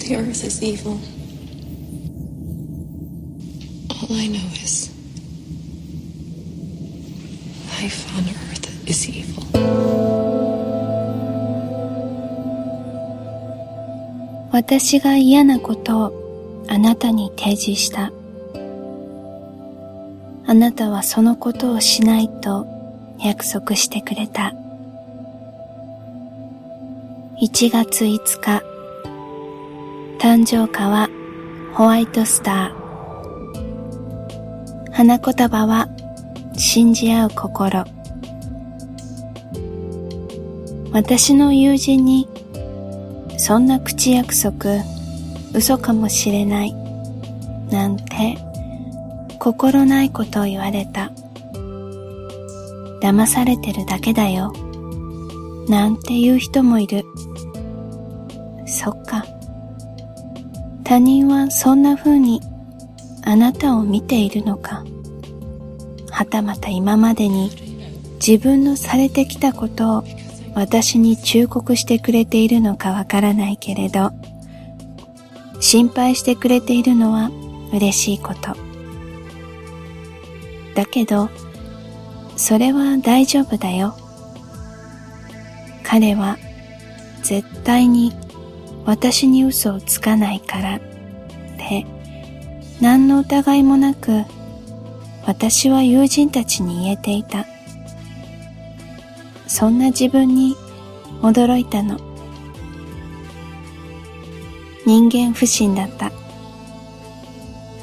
The earth is evil. All I know is life on earth is evil. 私が嫌なことをあなたに提示した。あなたはそのことをしないと約束してくれた。1月5日、誕生花はホワイトスター。花言葉は信じ合う心。私の友人にそんな口約束嘘かもしれないなんて心ないことを言われた。騙されてるだけだよ。なんて言う人もいる。他人はそんな風にあなたを見ているのか。はたまた今までに自分のされてきたことを私に忠告してくれているのかわからないけれど、心配してくれているのは嬉しいこと。だけど、それは大丈夫だよ。彼は絶対に私に嘘をつかないからって何の疑いもなく私は友人たちに言えていた。そんな自分に驚いたの。人間不信だった。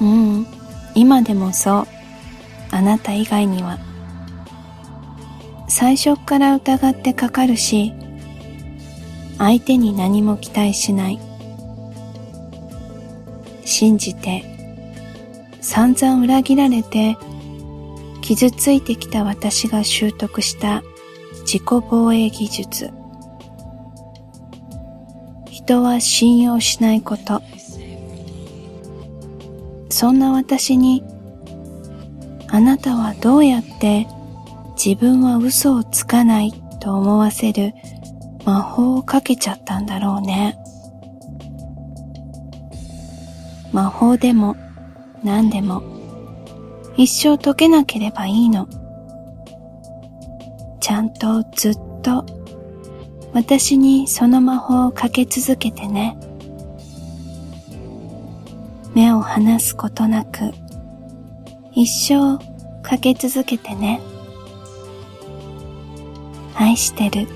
うん、今でもそう。あなた以外には最初から疑ってかかるし相手に何も期待しない。信じて散々裏切られて傷ついてきた私が習得した自己防衛技術。人は信用しないこと。そんな私にあなたはどうやって自分は嘘をつかないと思わせる魔法をかけちゃったんだろうね。魔法でも何でも一生解けなければいいの。ちゃんとずっと私にその魔法をかけ続けてね。目を離すことなく一生かけ続けてね。愛してる。